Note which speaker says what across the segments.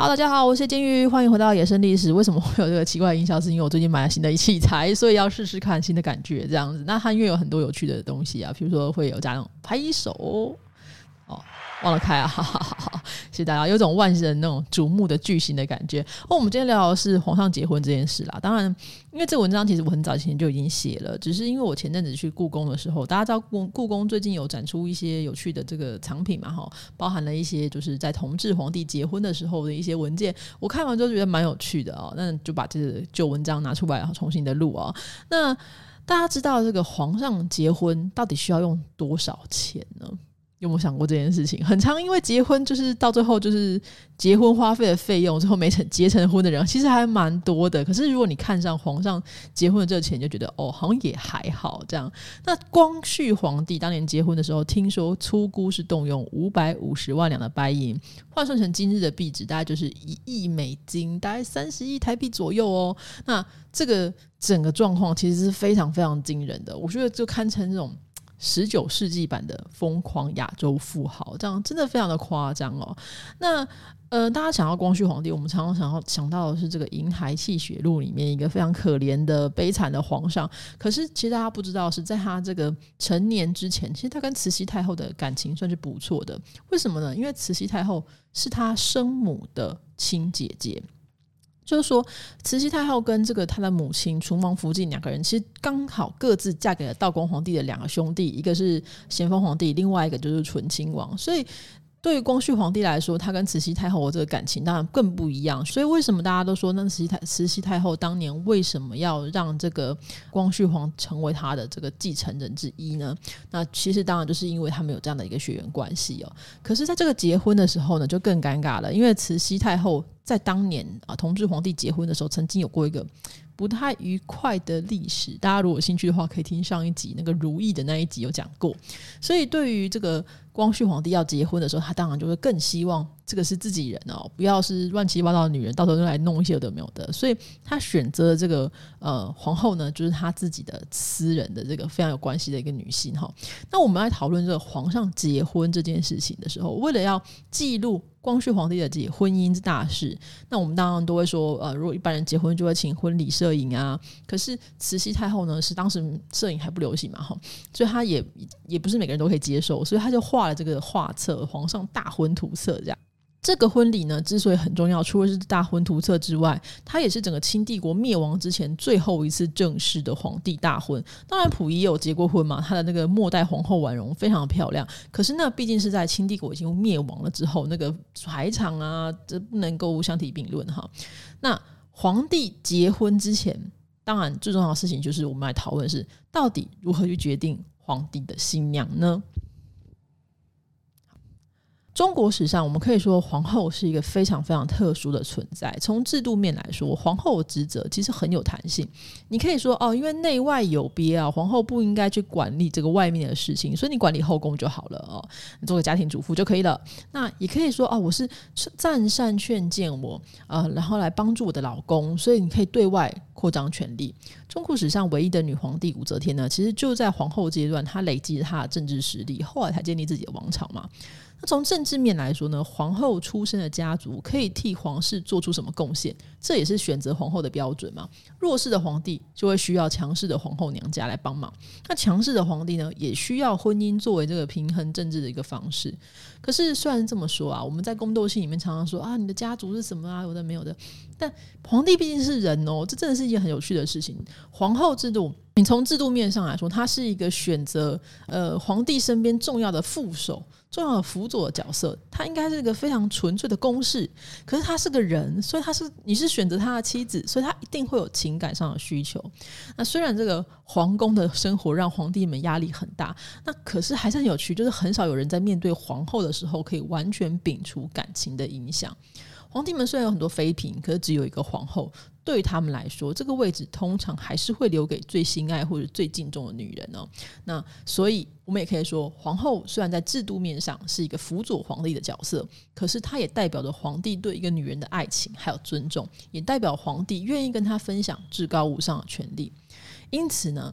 Speaker 1: 好，大家好，我是金鱼，欢迎回到野生历史。为什么会有这个奇怪的音效？是因为我最近买了新的器材，所以要试试看新的感觉，这样子。那它因为有很多有趣的东西啊，比如说会有加那种拍手。哦忘了开啊！哈哈哈哈，谢谢大家，有种万人那种瞩目的巨星的感觉。哦，我们今天聊的是皇上结婚这件事啦。当然，因为这文章其实我很早前就已经写了，只是因为我前阵子去故宫的时候，大家知道故故宫最近有展出一些有趣的这个藏品嘛，哈，包含了一些就是在同治皇帝结婚的时候的一些文件，我看完之后觉得蛮有趣的哦。那就把这个旧文章拿出来，然后重新的录啊。那大家知道这个皇上结婚到底需要用多少钱呢？有没有想过这件事情？很常因为结婚就是到最后就是结婚花费的费用，最后没成结成婚的人其实还蛮多的。可是如果你看上皇上结婚的这个钱，就觉得哦，好像也还好这样。那光绪皇帝当年结婚的时候，听说出估是动用五百五十万两的白银，换算成今日的币值，大概就是一亿美金，大概三十亿台币左右哦。那这个整个状况其实是非常非常惊人的，我觉得就堪称这种。十九世纪版的疯狂亚洲富豪，这样真的非常的夸张哦。那呃，大家想到光绪皇帝，我们常常想要想到的是这个《银台戏血录》里面一个非常可怜的悲惨的皇上。可是其实大家不知道，是在他这个成年之前，其实他跟慈禧太后的感情算是不错的。为什么呢？因为慈禧太后是他生母的亲姐姐。就是说，慈禧太后跟这个她的母亲储王福晋两个人，其实刚好各自嫁给了道光皇帝的两个兄弟，一个是咸丰皇帝，另外一个就是纯亲王，所以。对于光绪皇帝来说，他跟慈禧太后的这个感情当然更不一样。所以为什么大家都说，那慈禧太慈禧太后当年为什么要让这个光绪皇成为他的这个继承人之一呢？那其实当然就是因为他们有这样的一个血缘关系哦。可是，在这个结婚的时候呢，就更尴尬了，因为慈禧太后在当年啊，同治皇帝结婚的时候，曾经有过一个。不太愉快的历史，大家如果有兴趣的话，可以听上一集那个如意的那一集有讲过。所以对于这个光绪皇帝要结婚的时候，他当然就会更希望这个是自己人哦，不要是乱七八糟的女人，到时候就来弄一些有的没有的。所以他选择这个呃皇后呢，就是他自己的私人的这个非常有关系的一个女性哈。那我们来讨论这个皇上结婚这件事情的时候，为了要记录。光绪皇帝的这婚姻之大事，那我们当然都会说，呃，如果一般人结婚就会请婚礼摄影啊。可是慈禧太后呢，是当时摄影还不流行嘛，哈，所以她也也不是每个人都可以接受，所以她就画了这个画册《皇上大婚图册》这样。这个婚礼呢，之所以很重要，除了是大婚图册之外，它也是整个清帝国灭亡之前最后一次正式的皇帝大婚。当然，溥仪也有结过婚嘛，他的那个末代皇后婉容非常的漂亮。可是那毕竟是在清帝国已经灭亡了之后，那个排场啊，这不能够相提并论哈。那皇帝结婚之前，当然最重要的事情就是我们来讨论是到底如何去决定皇帝的新娘呢？中国史上，我们可以说皇后是一个非常非常特殊的存在。从制度面来说，皇后职责其实很有弹性。你可以说哦，因为内外有别啊，皇后不应该去管理这个外面的事情，所以你管理后宫就好了哦，你做个家庭主妇就可以了。那也可以说哦，我是赞善劝谏我啊、呃，然后来帮助我的老公，所以你可以对外扩张权力。中国史上唯一的女皇帝武则天呢，其实就在皇后阶段，她累积了她的政治实力，后来才建立自己的王朝嘛。那从政治面来说呢，皇后出身的家族可以替皇室做出什么贡献？这也是选择皇后的标准嘛。弱势的皇帝就会需要强势的皇后娘家来帮忙。那强势的皇帝呢，也需要婚姻作为这个平衡政治的一个方式。可是虽然这么说啊，我们在宫斗戏里面常常说啊，你的家族是什么啊，有的没有的。但皇帝毕竟是人哦，这真的是一件很有趣的事情。皇后制度，你从制度面上来说，他是一个选择呃皇帝身边重要的副手。重要的辅佐角色，他应该是一个非常纯粹的公事。可是他是个人，所以他是你是选择他的妻子，所以他一定会有情感上的需求。那虽然这个皇宫的生活让皇帝们压力很大，那可是还是很有趣，就是很少有人在面对皇后的时候可以完全摒除感情的影响。皇帝们虽然有很多妃嫔，可是只有一个皇后。对他们来说，这个位置通常还是会留给最心爱或者最敬重的女人哦。那所以，我们也可以说，皇后虽然在制度面上是一个辅佐皇帝的角色，可是她也代表着皇帝对一个女人的爱情还有尊重，也代表皇帝愿意跟她分享至高无上的权力。因此呢。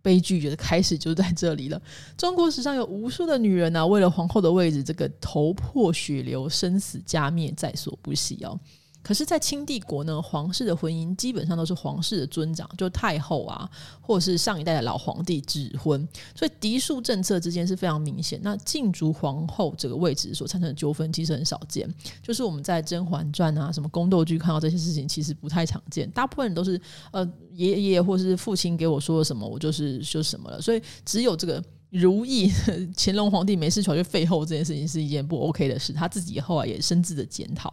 Speaker 1: 悲剧的开始就在这里了。中国史上有无数的女人啊，为了皇后的位置，这个头破血流、生死家灭在所不惜哦。可是，在清帝国呢，皇室的婚姻基本上都是皇室的尊长，就太后啊，或者是上一代的老皇帝指婚，所以嫡庶政策之间是非常明显。那禁足皇后这个位置所产生的纠纷，其实很少见。就是我们在《甄嬛传》啊、什么宫斗剧看到这些事情，其实不太常见。大部分人都是呃爷爷或是父亲给我说了什么，我就是说什么了。所以只有这个如意乾隆皇帝没事求就废后这件事情是一件不 OK 的事，他自己后来也深自的检讨。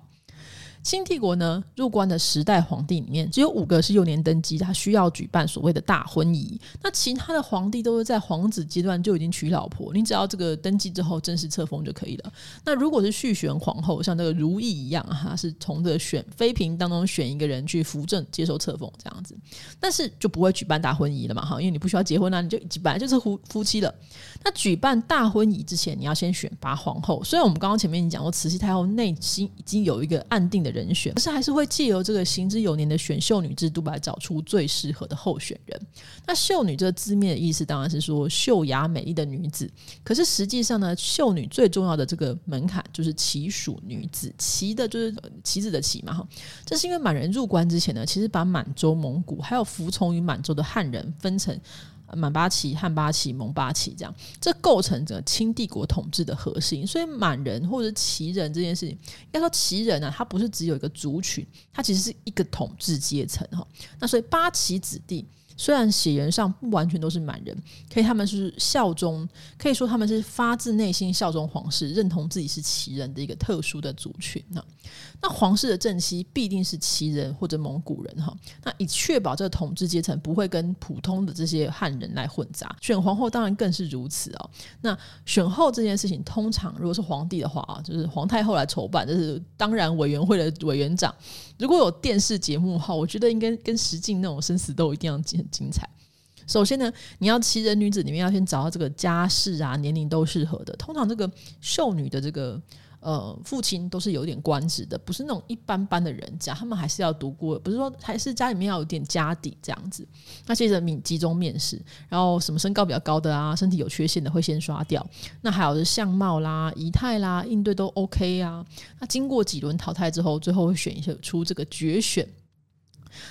Speaker 1: 清帝国呢，入关的十代皇帝里面，只有五个是幼年登基，他需要举办所谓的大婚仪。那其他的皇帝都是在皇子阶段就已经娶老婆，你只要这个登基之后正式册封就可以了。那如果是续选皇后，像这个如意一样，哈，是从这选妃嫔当中选一个人去扶正接受册封这样子，但是就不会举办大婚仪了嘛，哈，因为你不需要结婚啊，你就本来就是夫夫妻了。那举办大婚仪之前，你要先选拔皇后。虽然我们刚刚前面已经讲过，慈禧太后内心已经有一个暗定的人选，可是还是会借由这个行之有年的选秀女制度来找出最适合的候选人。那秀女这个字面的意思当然是说秀雅美丽的女子，可是实际上呢，秀女最重要的这个门槛就是旗属女子，旗的就是旗子的旗嘛哈。这是因为满人入关之前呢，其实把满洲、蒙古还有服从于满洲的汉人分成。满八旗、汉八旗、蒙八旗，这样这构成整个清帝国统治的核心。所以满人或者旗人这件事情，应该说旗人呢、啊，他不是只有一个族群，他其实是一个统治阶层哈。那所以八旗子弟。虽然血缘上不完全都是满人，可以他们是效忠，可以说他们是发自内心效忠皇室，认同自己是旗人的一个特殊的族群。那那皇室的正妻必定是旗人或者蒙古人哈。那以确保这个统治阶层不会跟普通的这些汉人来混杂。选皇后当然更是如此哦。那选后这件事情，通常如果是皇帝的话啊，就是皇太后来筹办，这是当然委员会的委员长。如果有电视节目的话，我觉得应该跟实境那种生死斗一定要很精彩。首先呢，你要奇人女子里面要先找到这个家世啊、年龄都适合的。通常这个秀女的这个。呃，父亲都是有点官职的，不是那种一般般的人家，他们还是要读过，不是说还是家里面要有点家底这样子。那接着你集中面试，然后什么身高比较高的啊，身体有缺陷的会先刷掉。那还有是相貌啦、仪态啦、应对都 OK 啊。那经过几轮淘汰之后，最后会选一些出这个决选。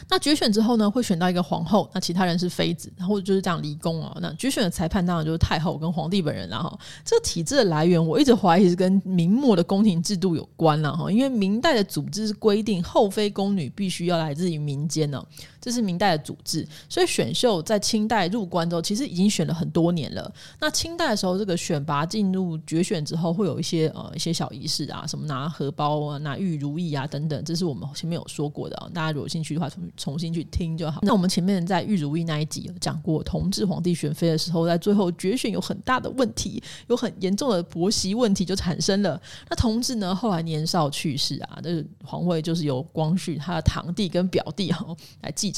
Speaker 1: 那决选之后呢，会选到一个皇后，那其他人是妃子，然后就是这样离宫啊。那决选的裁判当然就是太后跟皇帝本人了哈。这个体制的来源，我一直怀疑是跟明末的宫廷制度有关了哈。因为明代的组织是规定后妃宫女必须要来自于民间呢，这是明代的组织。所以选秀在清代入关之后，其实已经选了很多年了。那清代的时候，这个选拔进入决选之后，会有一些呃一些小仪式啊，什么拿荷包啊、拿玉如意啊等等，这是我们前面有说过的啊。大家如果有兴趣的话，重重新去听就好。那我们前面在玉如意那一集有讲过，同治皇帝选妃的时候，在最后决选有很大的问题，有很严重的婆媳问题就产生了。那同治呢，后来年少去世啊，这个皇位就是由光绪他的堂弟跟表弟哈来继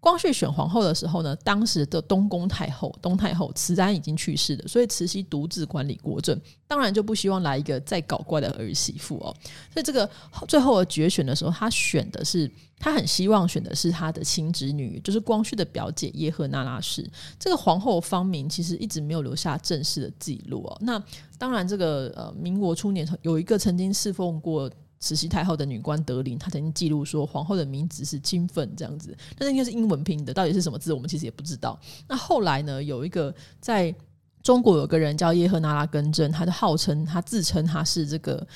Speaker 1: 光绪选皇后的时候呢，当时的东宫太后东太后慈安已经去世了，所以慈禧独自管理国政，当然就不希望来一个再搞怪的儿媳妇哦。所以这个最后的决选的时候，他选的是他很希望选的是他的亲侄女，就是光绪的表姐叶赫那拉氏。这个皇后芳名其实一直没有留下正式的记录哦。那当然，这个呃民国初年有一个曾经侍奉过。慈禧太后的女官德林，她曾经记录说皇后的名字是金凤这样子，但是应该是英文拼的，到底是什么字，我们其实也不知道。那后来呢，有一个在中国有个人叫叶赫那拉根正，他就号称他自称他是这个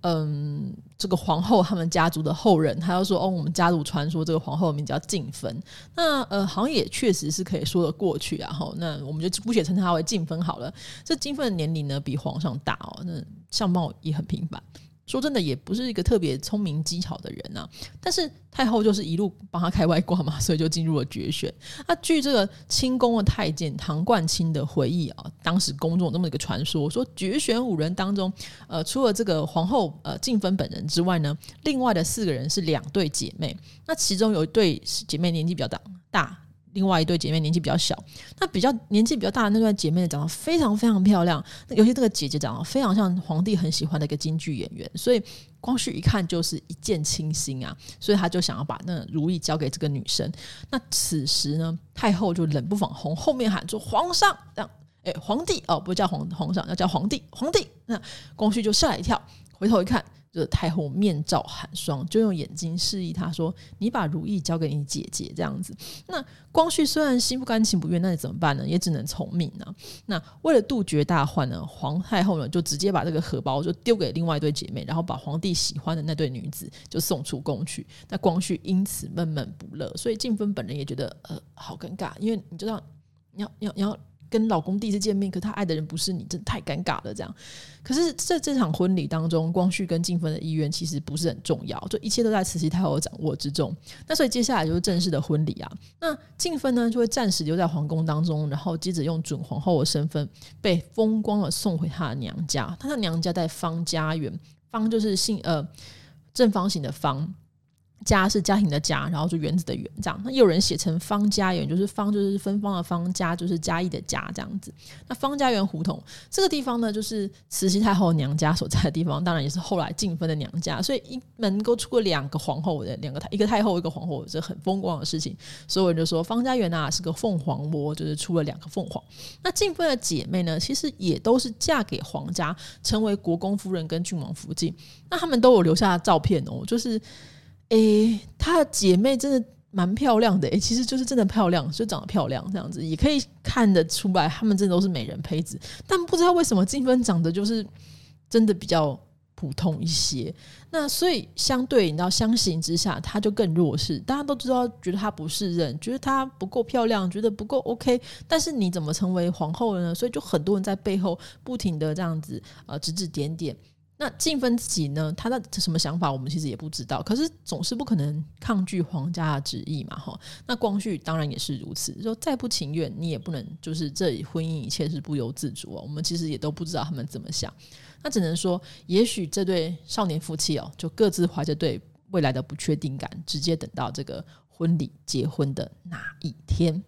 Speaker 1: 嗯这个皇后他们家族的后人，他就说哦，我们家族传说这个皇后的名字叫静芬，那呃好像也确实是可以说得过去啊。哈，那我们就姑且称她为静芬好了。这静芬的年龄呢比皇上大哦，那相貌也很平凡。说真的，也不是一个特别聪明机巧的人呐、但是太后就是一路帮他开外挂嘛，所以就进入了决选。那据这个清宫的太监唐冠清的回忆啊，当时宫中有这么一个传说，说决选五人当中，呃，除了这个皇后呃静芬本人之外呢，另外的四个人是两对姐妹。那其中有一对姐妹年纪比较大，大另外一对姐妹年纪比较小，那比较年纪比较大的那对姐妹长得非常非常漂亮，尤其这个姐姐长得非常像皇帝很喜欢的一个京剧演员，所以光绪一看就是一见倾心啊，所以他就想要把那如意交给这个女生。那此时呢，太后就冷不防从后面喊说：“皇上，这样，哎，皇帝哦，不叫皇皇上，要叫皇帝，皇帝。”那光绪就吓了一跳，回头一看。就是太后面罩寒霜，就用眼睛示意他说：“你把如意交给你姐姐。”这样子。那光绪虽然心不甘情不愿，那你怎么办呢？也只能从命呢。那为了杜绝大患呢，皇太后呢就直接把这个荷包就丢给另外一对姐妹，然后把皇帝喜欢的那对女子就送出宫去。那光绪因此闷闷不乐，所以静芬本人也觉得呃好尴尬，因为你知道你要你要你要。跟老公第一次见面，可他爱的人不是你，真的太尴尬了。这样，可是在这场婚礼当中，光绪跟静芬的意愿其实不是很重要，就一切都在慈禧太后掌握之中。那所以接下来就是正式的婚礼啊。那静芬呢，就会暂时留在皇宫当中，然后接着用准皇后的身份被风光的送回她的娘家。她的娘家在方家园，方就是姓呃正方形的方。家是家庭的家，然后就园子的园，这样。那有人写成方家园，就是方就是芬芳的方，家就是嘉义的家，这样子。那方家园胡同这个地方呢，就是慈禧太后娘家所在的地方，当然也是后来静芬的娘家。所以一能够出过两个皇后的两个太，一个太后一个皇后，这很风光的事情。所以我就说方家园啊是个凤凰窝，就是出了两个凤凰。那静芬的姐妹呢，其实也都是嫁给皇家，成为国公夫人跟郡王福晋。那他们都有留下照片哦，就是。诶、她的姐妹真的蛮漂亮的诶、其实就是真的漂亮，就长得漂亮这样子，也可以看得出来，她们真的都是美人胚子。但不知道为什么静芬长得就是真的比较普通一些。那所以相对你知道相形之下，她就更弱势。大家都知道，觉得她不是人，觉得她不够漂亮，觉得不够 OK。但是你怎么成为皇后了呢？所以就很多人在背后不停的这样子呃指指点点。那静芬自己呢？她的什么想法，我们其实也不知道。可是总是不可能抗拒皇家的旨意嘛，哈。那光绪当然也是如此，说再不情愿，你也不能就是这婚姻一切是不由自主哦。我们其实也都不知道他们怎么想。那只能说，也许这对少年夫妻哦，就各自怀着对未来的不确定感，直接等到这个婚礼结婚的那一天。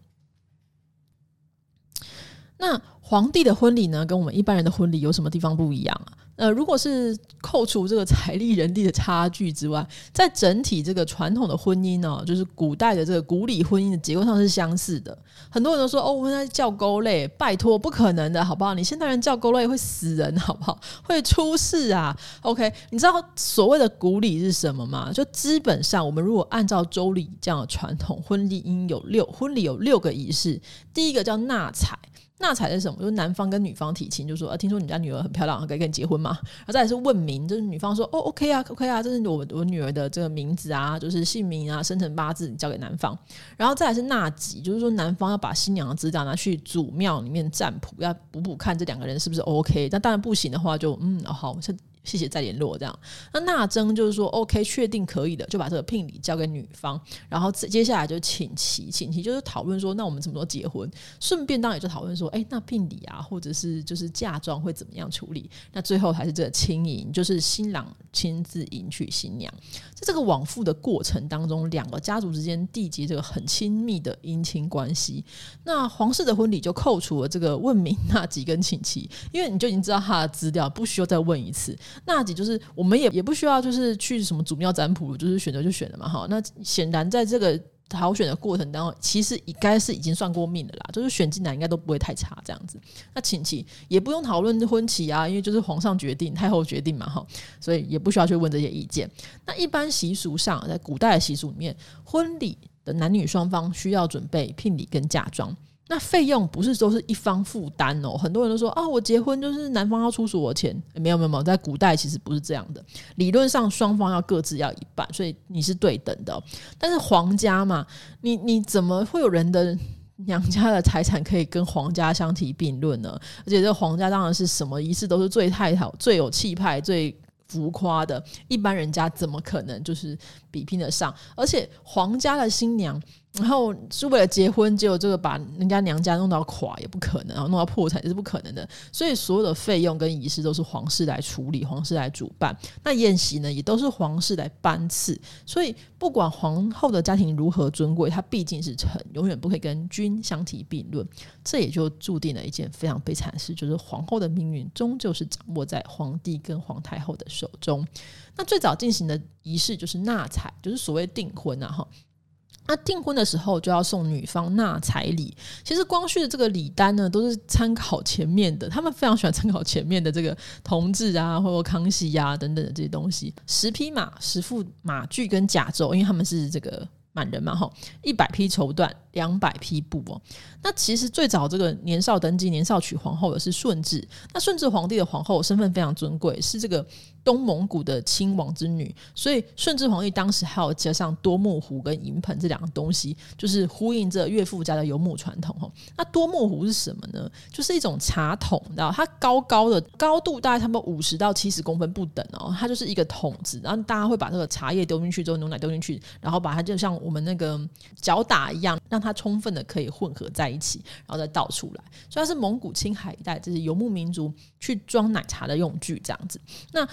Speaker 1: 那皇帝的婚礼呢，跟我们一般人的婚礼有什么地方不一样啊？呃，如果是扣除这个财力人力的差距之外，在整体这个传统的婚姻呢、哦，就是古代的这个古礼婚姻的结构上是相似的。很多人都说哦，我们在叫勾类，拜托，不可能的，好不好？你现代人叫勾类会死人，好不好？会出事啊。OK，你知道所谓的古礼是什么吗？就基本上，我们如果按照周礼这样的传统，婚礼应有六，婚礼有六个仪式。第一个叫纳采。纳采是什么？就是男方跟女方提亲，就说啊，听说你家女儿很漂亮，可以跟你结婚吗？然后再来是问名，就是女方说哦，OK 啊，OK 啊，这是我我女儿的这个名字啊，就是姓名啊，生辰八字，你交给男方。然后再来是纳吉，就是说男方要把新娘的资料拿去祖庙里面占卜，要补补看这两个人是不是 OK。那当然不行的话就，嗯，哦好，谢谢再联络这样。那纳征就是说，OK，确定可以的，就把这个聘礼交给女方，然后接下来就请期，请期就是讨论说，那我们什么时候结婚？顺便当然也就讨论说，哎，那聘礼啊，或者是就是嫁妆会怎么样处理？那最后还是这个亲迎，就是新郎亲自迎娶新娘。在这个往复的过程当中，两个家族之间缔结这个很亲密的姻亲关系。那皇室的婚礼就扣除了这个问名、纳吉跟请期，因为你就已经知道他的资料，不需要再问一次。纳吉就是我们也也不需要，就是去什么祖庙占卜，就是选择就选了嘛，哈。那显然在这个挑选的过程当中，其实应该是已经算过命的啦，就是选进来应该都不会太差这样子。那请期也不用讨论婚期啊，因为就是皇上决定、太后决定嘛，哈，所以也不需要去问这些意见。那一般习俗上，在古代的习俗里面，婚礼的男女双方需要准备聘礼跟嫁妆。那费用不是都是一方负担哦，很多人都说啊，我结婚就是男方要出所有钱，没有没有没有，在古代其实不是这样的，理论上双方要各自要一半，所以你是对等的。但是皇家嘛，你你怎么会有人的娘家的财产可以跟皇家相提并论呢？而且这皇家当然是什么仪式都是最太好、最有气派、最浮夸的，一般人家怎么可能就是比拼得上？而且皇家的新娘。然后是为了结婚，结果这个把人家娘家弄到垮也不可能，然后弄到破产也是不可能的。所以所有的费用跟仪式都是皇室来处理，皇室来主办。那宴席呢，也都是皇室来颁赐。所以不管皇后的家庭如何尊贵，她毕竟是臣，永远不可以跟君相提并论。这也就注定了一件非常悲惨的事，就是皇后的命运终究是掌握在皇帝跟皇太后的手中。那最早进行的仪式就是纳采，就是所谓订婚啊，哈。那订婚的时候就要送女方纳彩礼。其实光绪的这个礼单呢，都是参考前面的，他们非常喜欢参考前面的这个同治啊，或者康熙呀、啊、等等的这些东西。十匹马、十副马具跟甲胄，因为他们是这个满人嘛，哈，一百匹绸缎，两百匹布哦。那其实最早这个年少登基、年少娶皇后的是顺治。那顺治皇帝的皇后身份非常尊贵，是这个。东蒙古的亲王之女，所以顺治皇帝当时还有加上多木壶跟银盆这两个东西，就是呼应着岳父家的游牧传统哦。那多木壶是什么呢？就是一种茶桶，你知道它高高的，高度大概差不多五十到七十公分不等哦。它就是一个桶子，然后大家会把这个茶叶丢进去之后，牛奶丢进去，然后把它就像我们那个搅打一样，让它充分的可以混合在一起，然后再倒出来。所以它是蒙古青海一带这是游牧民族去装奶茶的用具，这样子。那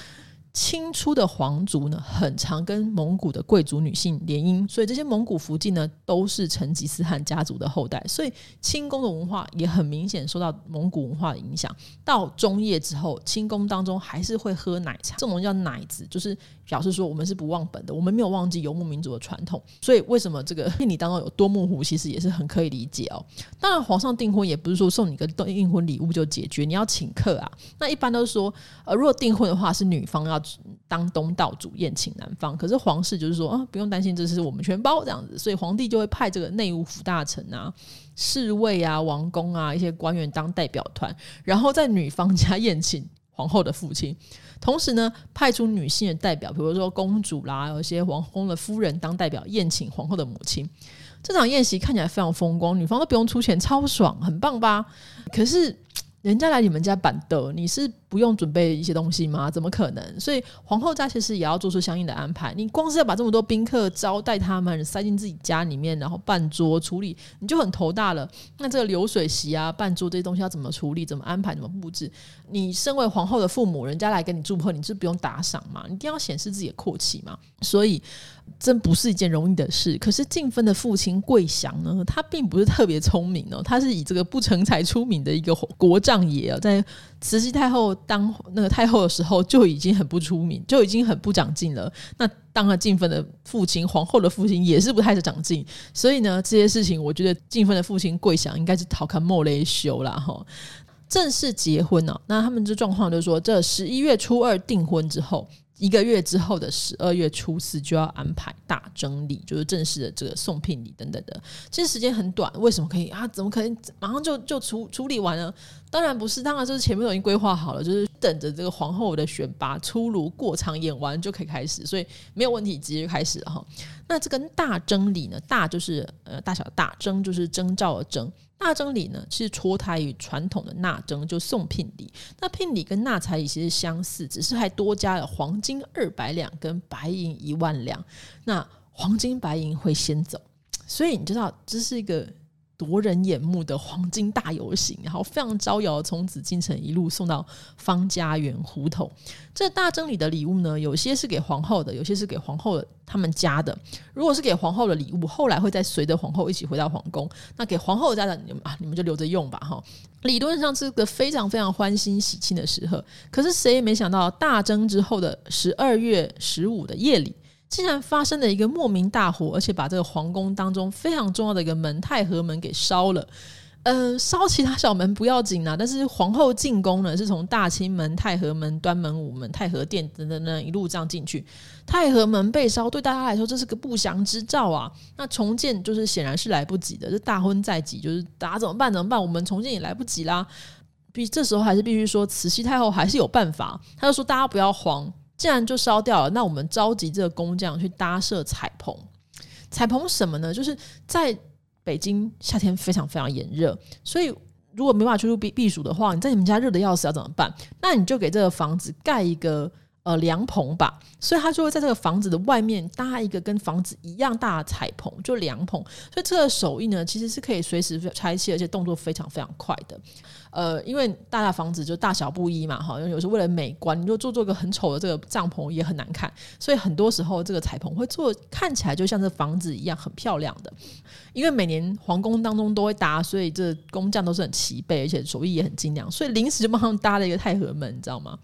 Speaker 1: 清初的皇族呢，很常跟蒙古的贵族女性联姻，所以这些蒙古福晋呢，都是成吉思汗家族的后代，所以清宫的文化也很明显受到蒙古文化的影响。到中叶之后，清宫当中还是会喝奶茶，这种叫奶子，就是表示说我们是不忘本的，我们没有忘记游牧民族的传统。所以为什么这个聘礼当中有多木湖，其实也是很可以理解哦。当然，皇上订婚也不是说送你个订婚礼物就解决，你要请客啊。那一般都是说，呃，如果订婚的话，是女方要。当东道主宴请男方，可是皇室就是说啊，不用担心，这是我们全包这样子，所以皇帝就会派这个内务府大臣啊、侍卫啊、王公啊一些官员当代表团，然后在女方家宴请皇后的父亲，同时呢派出女性的代表，比如说公主啦，有些王宫的夫人当代表宴请皇后的母亲。这场宴席看起来非常风光，女方都不用出钱，超爽，很棒吧？可是。人家来你们家板凳，你是不用准备一些东西吗？怎么可能？所以皇后家其实也要做出相应的安排。你光是要把这么多宾客招待他们，塞进自己家里面，然后办桌处理，你就很头大了。那这个流水席啊、办桌这些东西要怎么处理？怎么安排？怎么布置？你身为皇后的父母，人家来跟你祝贺，你是不用打赏嘛？你一定要显示自己的阔气嘛？所以。真不是一件容易的事。可是静芬的父亲桂祥呢，他并不是特别聪明哦，他是以这个不成才出名的一个国丈爷哦，在慈禧太后当那个太后的时候就已经很不出名，就已经很不长进了。那当了静芬的父亲，皇后的父亲也是不太长进。所以呢，这些事情我觉得静芬的父亲桂祥应该是逃开莫雷修了哈。正式结婚呢，那他们这状况就是说，这十一月初二订婚之后。一个月之后的十二月初四就要安排大征礼，就是正式的这个送聘礼等等的。其实时间很短，为什么可以啊？怎么可能马上就就处处理完了？当然不是，当然就是前面都已经规划好了，就是等着这个皇后的选拔出炉过场演完就可以开始，所以没有问题，直接开始哈。那这个大征礼呢？大就是呃大小大，征就是征兆的征。大征礼呢，是脱胎于传统的纳征，就送聘礼。那聘礼跟纳彩礼其实相似，只是还多加了黄金二百两跟白银一万两。那黄金白银会先走，所以你知道这是一个。夺人眼目的黄金大游行，然后非常招摇，从紫禁城一路送到方家园胡同。这大征礼的礼物呢，有些是给皇后的，有些是给皇后的他们家的。如果是给皇后的礼物，后来会再随着皇后一起回到皇宫。那给皇后家的，你们啊，你们就留着用吧，哈。理论上是个非常非常欢欣喜庆的时刻，可是谁也没想到，大征之后的十二月十五的夜里。竟然发生了一个莫名大火，而且把这个皇宫当中非常重要的一个门太和门给烧了。呃，烧其他小门不要紧啊，但是皇后进宫呢，是从大清门、太和门、端门、午门、太和殿等等等一路这样进去。太和门被烧，对大家来说这是个不祥之兆啊。那重建就是显然是来不及的，这大婚在即，就是大家怎么办？怎么办？我们重建也来不及啦。必这时候还是必须说，慈禧太后还是有办法。她就说：“大家不要慌。”既然就烧掉了，那我们召集这个工匠去搭设彩棚。彩棚什么呢？就是在北京夏天非常非常炎热，所以如果没办法出去避避暑的话，你在你们家热的要死要怎么办？那你就给这个房子盖一个呃凉棚吧，所以他就会在这个房子的外面搭一个跟房子一样大的彩棚，就凉棚。所以这个手艺呢，其实是可以随时拆卸，而且动作非常非常快的。呃，因为大大房子就大小不一嘛，哈，有时候为了美观，你就做做个很丑的这个帐篷也很难看，所以很多时候这个彩棚会做看起来就像这房子一样很漂亮的。因为每年皇宫当中都会搭，所以这工匠都是很齐备，而且手艺也很精良，所以临时就帮他们搭了一个太和门，你知道吗？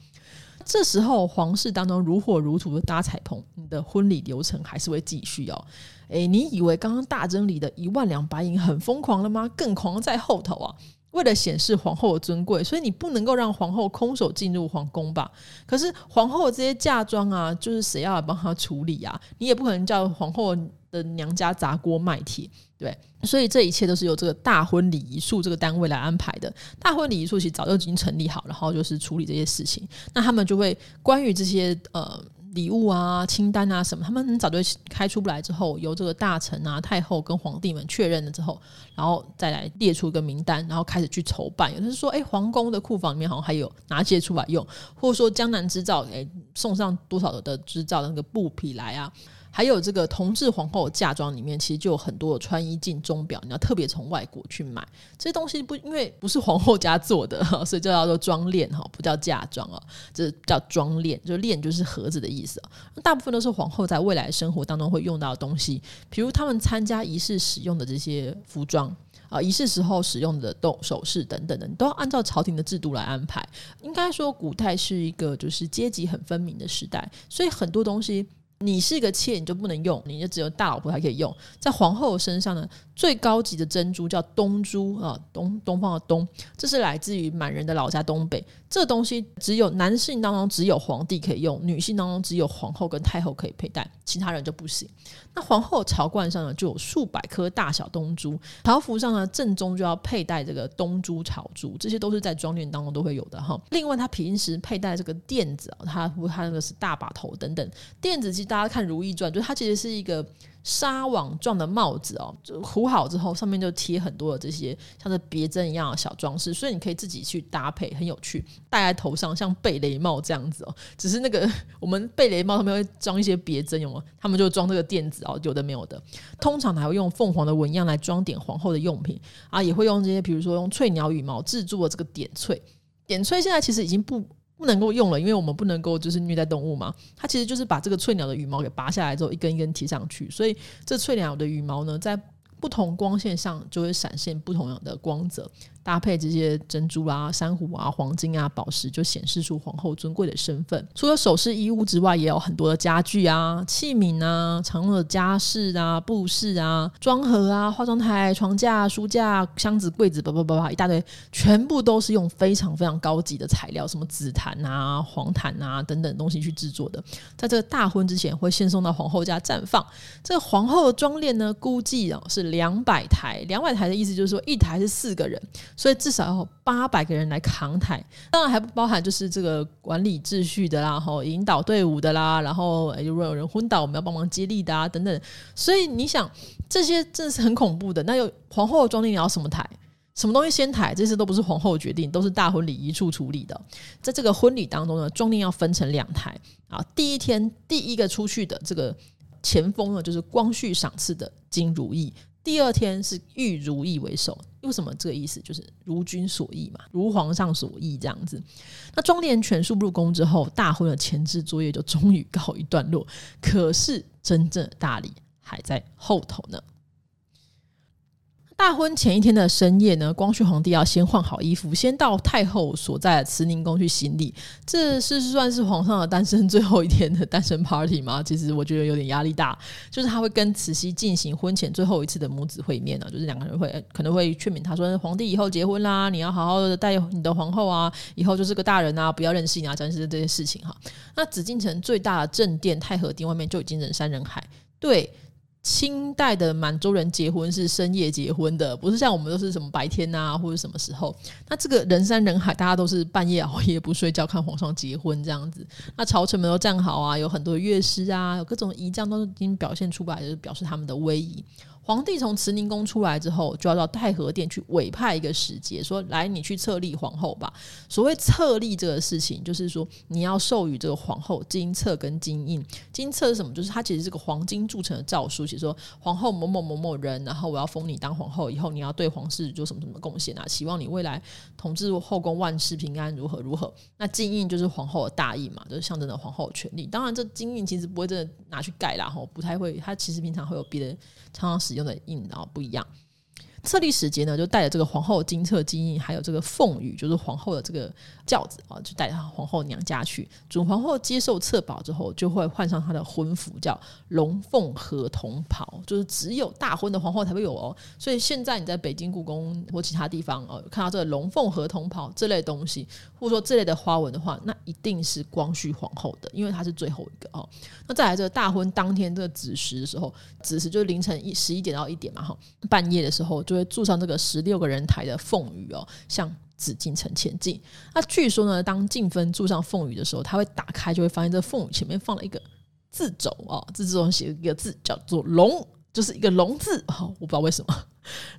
Speaker 1: 这时候皇室当中如火如荼的搭彩棚，你的婚礼流程还是会继续哦。诶，你以为刚刚大征礼的一万两白银很疯狂了吗？更狂在后头啊！为了显示皇后的尊贵，所以你不能够让皇后空手进入皇宫吧？可是皇后的这些嫁妆啊，就是谁要来帮她处理啊？你也不可能叫皇后的娘家砸锅卖铁，对。所以这一切都是由这个大婚礼仪处这个单位来安排的。大婚礼仪处其实早就已经成立好，然后就是处理这些事情。那他们就会关于这些呃。礼物啊、清单啊什么，他们早就开出不来。之后，由这个大臣啊、太后跟皇帝们确认了之后，然后再来列出一个名单，然后开始去筹办。有的是说，哎，皇宫的库房里面好像还有拿些出来用，或者说江南织造，哎，送上多少的织造的那个布匹来啊。还有这个同治皇后嫁妆里面，其实就有很多的穿衣镜、钟表，你要特别从外国去买这些东西，不因为不是皇后家做的，所以就叫做装奁哈，不叫嫁妆啊，这叫装奁，就奁就是盒子的意思。大部分都是皇后在未来生活当中会用到的东西，比如他们参加仪式使用的这些服装啊，仪式时候使用的动首饰等等的，你都要按照朝廷的制度来安排。应该说，古代是一个就是阶级很分明的时代，所以很多东西。你是一个妾，你就不能用，你就只有大老婆才可以用。在皇后身上呢，最高级的珍珠叫东珠啊，东东方的东，这是来自于满人的老家东北。这东西只有男性当中只有皇帝可以用，女性当中只有皇后跟太后可以佩戴，其他人就不行。那皇后朝冠上呢，就有数百颗大小东珠，朝服上呢正中就要佩戴这个东珠朝珠，这些都是在装奁当中都会有的哈。另外，他平时佩戴这个垫子啊，他他那个是大把头等等，垫子其实大家看《如懿传》，就是它其实是一个。纱网状的帽子哦，就糊好之后，上面就贴很多的这些像是别针一样的小装饰，所以你可以自己去搭配，很有趣，戴在头上像贝雷帽这样子哦。只是那个 我们贝雷帽上面会装一些别针，有吗？他们就装这个垫子哦，有的没有的。通常还会用凤凰的纹样来装点皇后的用品啊，也会用这些，比如说用翠鸟羽毛制作的这个点翠。点翠现在其实已经不。不能够用了，因为我们不能够就是虐待动物嘛。它其实就是把这个翠鸟的羽毛给拔下来之后，一根一根提上去。所以这翠鸟的羽毛呢，在不同光线上就会闪现不同样的光泽。搭配这些珍珠啊、珊瑚啊、黄金啊、宝石，就显示出皇后尊贵的身份。除了首饰衣物之外，也有很多的家具啊、器皿啊、常用的家饰啊、布饰啊、装盒啊、化妆台、床架、书架、箱子、柜子，叭叭叭叭一大堆，全部都是用非常非常高级的材料，什么紫檀啊、黄檀啊等等东西去制作的。在这个大婚之前，会先送到皇后家绽放。这个皇后的妆奁呢，估计啊是两百台。两百台的意思就是说，一台是四个人。所以至少要八百个人来扛台，当然还不包含就是这个管理秩序的啦，然后引导队伍的啦，然后如果有人昏倒，我们要帮忙接力的啊等等。所以你想，这些真的是很恐怖的。那有皇后的装奁，你要什么台？什么东西先抬？这些都不是皇后决定，都是大婚礼一处处理的。在这个婚礼当中呢，装奁要分成两台啊。第一天第一个出去的这个前锋呢，就是光绪赏赐的金如意。第二天是玉如意为首，为什么这个意思？就是如君所意嘛，如皇上所意这样子。那庄连全数入宫之后，大婚的前置作业就终于告一段落。可是真正的大礼还在后头呢。大婚前一天的深夜呢，光绪皇帝要先换好衣服，先到太后所在的慈宁宫去行礼。这是算是皇上的单身最后一天的单身 party 吗？其实我觉得有点压力大。就是他会跟慈禧进行婚前最后一次的母子会面呢，就是两个人会可能会劝勉他说：“皇帝以后结婚啦，你要好好的带你的皇后啊，以后就是个大人啊，不要任性啊，真是这些事情哈。”那紫禁城最大的正殿太和殿外面就已经人山人海，对。清代的满洲人结婚是深夜结婚的，不是像我们都是什么白天啊，或者什么时候。那这个人山人海，大家都是半夜熬夜不睡觉看皇上结婚这样子。那朝臣们都站好啊，有很多乐师啊，有各种仪仗都已经表现出来，就是表示他们的威仪。皇帝从慈宁宫出来之后，就要到太和殿去委派一个使节，说：“来，你去册立皇后吧。”所谓册立这个事情，就是说你要授予这个皇后金册跟金印。金册是什么？就是它其实是个黄金铸成的诏书，写说皇后某某某某人，然后我要封你当皇后，以后你要对皇室做什么什么贡献啊？希望你未来统治后宫万事平安，如何如何。那金印就是皇后的大印嘛，就是象征着皇后的权力。当然，这金印其实不会真的拿去盖啦，吼，不太会。它其实平常会有别的常常使 用的印，然后不一样。册立时节呢，就带着这个皇后金册金印，还有这个凤羽，就是皇后的这个轿子啊，就带她皇后娘家去。准皇后接受册宝之后，就会换上她的婚服，叫龙凤合同袍，就是只有大婚的皇后才会有哦。所以现在你在北京故宫或其他地方哦，看到这个龙凤合同袍这类东西，或者说这类的花纹的话，那一定是光绪皇后的，因为她是最后一个哦。那再来这个大婚当天这个子时的时候，子时就是凌晨一十一点到一点嘛，哈，半夜的时候就。会住上这个十六个人台的凤羽哦，向紫禁城前进。那据说呢，当静芬住上凤羽的时候，他会打开，就会发现这凤羽前面放了一个字轴哦，字中写一个字叫做“龙”，就是一个“龙”字。哦，我不知道为什么。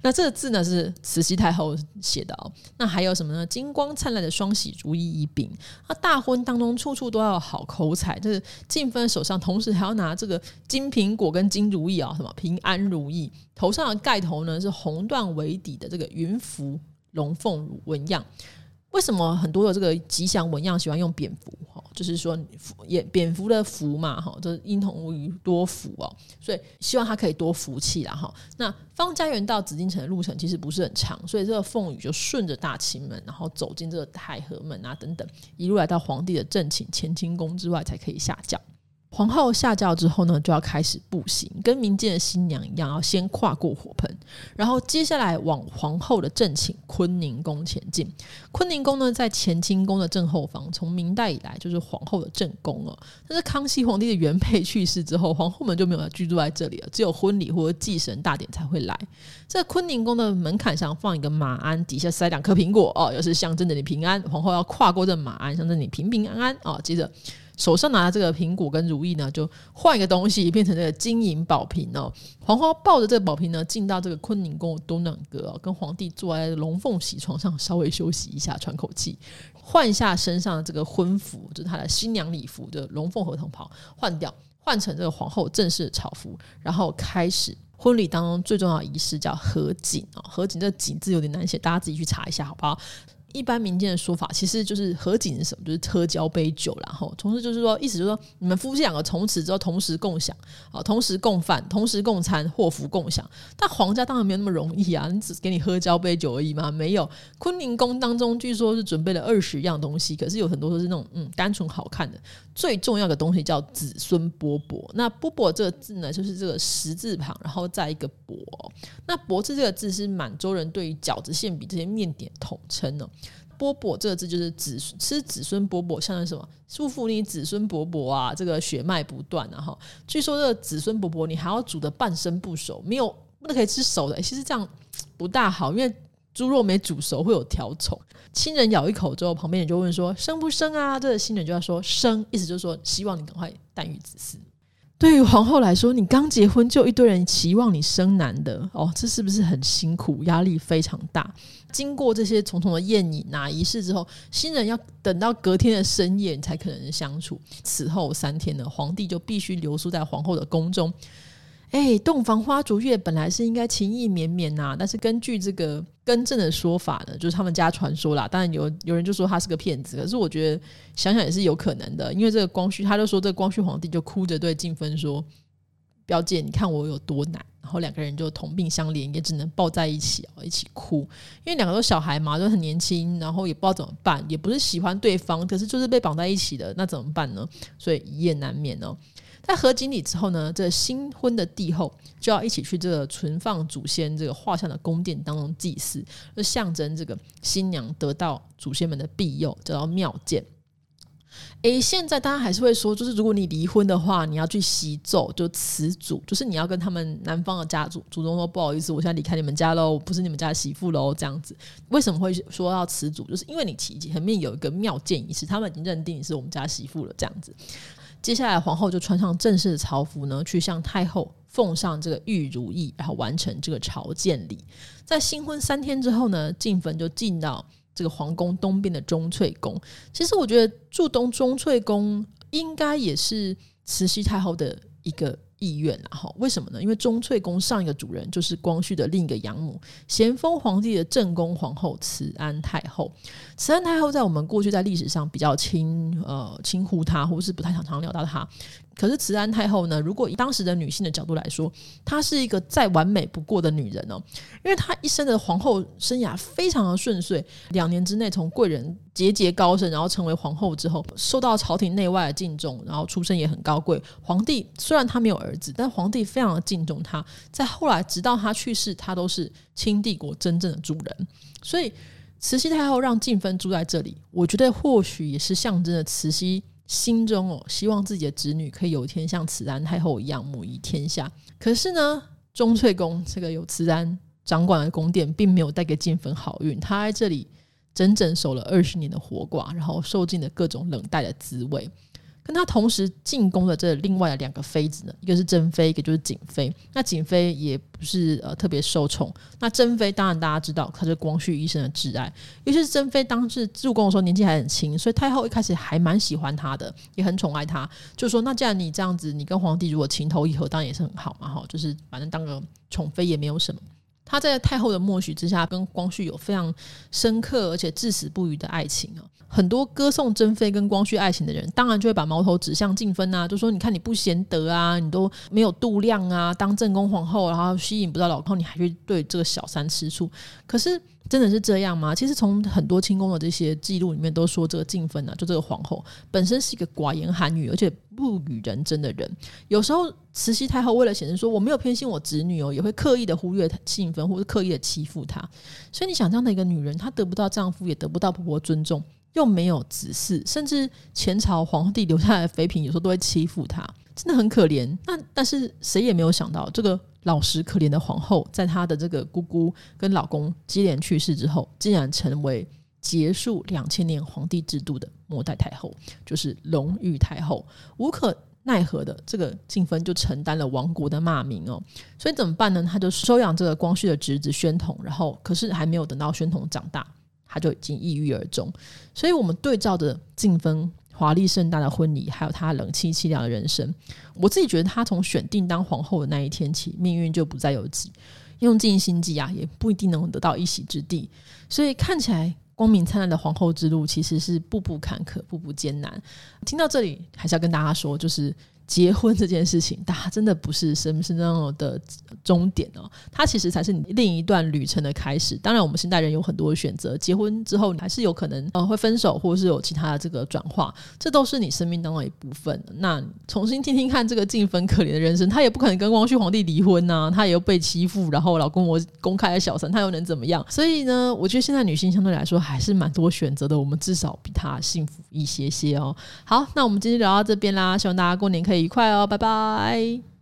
Speaker 1: 那这个字呢是慈禧太后写的哦。那还有什么呢？金光灿烂的双喜如意一饼。那大婚当中处处都要好口彩，就是进分手上同时还要拿这个金苹果跟金如意啊，什么平安如意。头上的盖头呢是红缎为底的这个云服龙凤纹样。为什么很多的这个吉祥纹样喜欢用蝙蝠？哈，就是说也蝙蝠的蝠嘛，哈，就是婴童于多福哦，所以希望他可以多福气啦，哈。那方家园到紫禁城的路程其实不是很长，所以这个凤羽就顺着大清门，然后走进这个太和门啊等等，一路来到皇帝的正寝乾清宫之外才可以下轿。皇后下轿之后呢，就要开始步行，跟民间的新娘一样，要先跨过火盆，然后接下来往皇后的正寝坤宁宫前进。坤宁宫呢，在乾清宫的正后方，从明代以来就是皇后的正宫了。但是康熙皇帝的原配去世之后，皇后们就没有居住在这里了，只有婚礼或者祭神大典才会来。在坤宁宫的门槛上放一个马鞍，底下塞两颗苹果哦，又是象征着你平安。皇后要跨过这马鞍，象征你平平安安哦。接着。手上拿的这个苹果跟如意呢，就换一个东西，变成这个金银宝瓶哦。皇后抱着这个宝瓶呢，进到这个坤宁宫东暖阁哦，跟皇帝坐在龙凤喜床上，稍微休息一下，喘口气，换下身上的这个婚服，就是他的新娘礼服的龙凤合同袍，换掉，换成这个皇后正式的朝服，然后开始婚礼当中最重要的仪式，叫合卺哦。合卺这个卺字有点难写，大家自己去查一下，好不好？一般民间的说法，其实就是合卺是什么？就是喝交杯酒，然后同时就是说，意思就是说，你们夫妻两个从此之后同时共享啊，同时共饭，同时共餐，祸福共享。但皇家当然没有那么容易啊，你只给你喝交杯酒而已嘛？没有。坤宁宫当中据说是准备了二十样东西，可是有很多都是那种嗯单纯好看的。最重要的东西叫子孙馍馍。那馍馍这个字呢，就是这个十字旁，然后再一个帛。那帛字这个字是满洲人对于饺子、馅饼这些面点统称呢。馍馍这个字就是子吃子孙馍馍，像是什么祝福你子孙勃勃啊，这个血脉不断啊哈。据说这个子孙勃勃，你还要煮的半生不熟，没有不能可以吃熟的，其实这样不大好，因为猪肉没煮熟会有条虫。亲人咬一口之后，旁边人就问说生不生啊？这个新人就要说生，意思就是说希望你赶快诞育子嗣。对于皇后来说，你刚结婚就一堆人期望你生男的哦，这是不是很辛苦？压力非常大。经过这些重重的宴饮啊仪式之后，新人要等到隔天的深夜才可能相处。此后三天呢，皇帝就必须留宿在皇后的宫中。哎，洞房花烛夜本来是应该情意绵绵呐，但是根据这个更正的说法呢，就是他们家传说啦。当然有有人就说他是个骗子，可是我觉得想想也是有可能的，因为这个光绪他就说这个光绪皇帝就哭着对静芬说：“表姐，你看我有多难。”然后两个人就同病相怜，也只能抱在一起哦，一起哭，因为两个都小孩嘛，都很年轻，然后也不知道怎么办，也不是喜欢对方，可是就是被绑在一起的，那怎么办呢？所以一夜难眠哦。在合卺礼之后呢，这、新婚的帝后就要一起去这个存放祖先这个画像的宫殿当中祭祀，就象征这个新娘得到祖先们的庇佑，叫做庙见。诶，现在大家还是会说，就是如果你离婚的话，你要去习奏，就辞祖，就是你要跟他们男方的家族祖宗说不好意思，我现在离开你们家喽，我不是你们家媳妇喽，这样子。为什么会说要辞祖？就是因为你前面有一个庙见仪式，他们已经认定你是我们家媳妇了，这样子。接下来皇后就穿上正式的朝服呢，去向太后奉上这个玉如意，然后完成这个朝见礼。在新婚三天之后呢，进坟就进到。这个皇宫东边的钟粹宫，其实我觉得住东钟粹宫应该也是慈禧太后的一个意愿，然后为什么呢？因为钟粹宫上一个主人就是光绪的另一个养母，咸丰皇帝的正宫皇后慈安太后。慈安太后在我们过去在历史上比较轻呃轻忽她，或是不太常常聊到她。可是慈安太后呢，如果以当时的女性的角度来说，她是一个再完美不过的女人哦，因为她一生的皇后生涯非常的顺遂，两年之内从贵人节节高升，然后成为皇后之后，受到朝廷内外的敬重，然后出身也很高贵。皇帝虽然他没有儿子，但皇帝非常的敬重他。在后来，直到他去世，他都是清帝国真正的主人。所以，慈禧太后让静芬住在这里，我觉得或许也是象征着慈禧。心中哦，希望自己的侄女可以有一天像慈安太后一样母仪天下。可是呢，钟粹宫这个有慈安掌管的宫殿，并没有带给静芬好运。她在这里整整守了二十年的活寡，然后受尽了各种冷淡的滋味。跟他同时进宫的这另外的两个妃子呢，一个是珍妃，一个就是景妃。那景妃也不是呃特别受宠。那珍妃当然大家知道，她是光绪一生的挚爱。尤其是珍妃当时入宫的时候年纪还很轻，所以太后一开始还蛮喜欢她的，也很宠爱她。就说那既然你这样子，你跟皇帝如果情投意合，当然也是很好嘛，哈，就是反正当个宠妃也没有什么。他在太后的默许之下，跟光绪有非常深刻而且至死不渝的爱情啊！很多歌颂珍妃跟光绪爱情的人，当然就会把矛头指向静芬啊，就说你看你不贤德啊，你都没有度量啊，当正宫皇后，然后吸引不到老公，你还去对这个小三吃醋，可是。真的是这样吗？其实从很多清宫的这些记录里面都说，这个静芬啊，就这个皇后本身是一个寡言寒语，而且不与人争的人。有时候慈禧太后为了显示说我没有偏心我侄女哦，也会刻意的忽略静芬，或者刻意的欺负她。所以你想这样的一个女人，她得不到丈夫，也得不到婆婆尊重，又没有子嗣，甚至前朝皇帝留下来的妃嫔有时候都会欺负她，真的很可怜。那但是谁也没有想到这个。老实可怜的皇后，在她的这个姑姑跟老公接连去世之后，竟然成为结束两千年皇帝制度的末代太后，就是隆裕太后。无可奈何的，这个静芬就承担了亡国的骂名哦。所以怎么办呢？他就收养这个光绪的侄子宣统，然后可是还没有等到宣统长大，他就已经抑郁而终。所以我们对照着静芬。华丽盛大的婚礼，还有她冷清凄凉的人生，我自己觉得她从选定当皇后的那一天起，命运就不再有吉，用尽心机啊，也不一定能得到一席之地。所以看起来光明灿烂的皇后之路，其实是步步坎坷，步步艰难。听到这里，还是要跟大家说，就是。结婚这件事情，它真的不是生生的的终点哦，它其实才是你另一段旅程的开始。当然，我们现代人有很多选择，结婚之后你还是有可能呃会分手，或者是有其他的这个转化，这都是你生命当中的一部分。那重新听听看这个静芬可怜的人生，她也不可能跟光绪皇帝离婚呐、啊，她也又被欺负，然后老公我公开的小三，她又能怎么样？所以呢，我觉得现在女性相对来说还是蛮多选择的，我们至少比她幸福一些些哦。好，那我们今天聊到这边啦，希望大家过年可以。愉快哦，拜拜。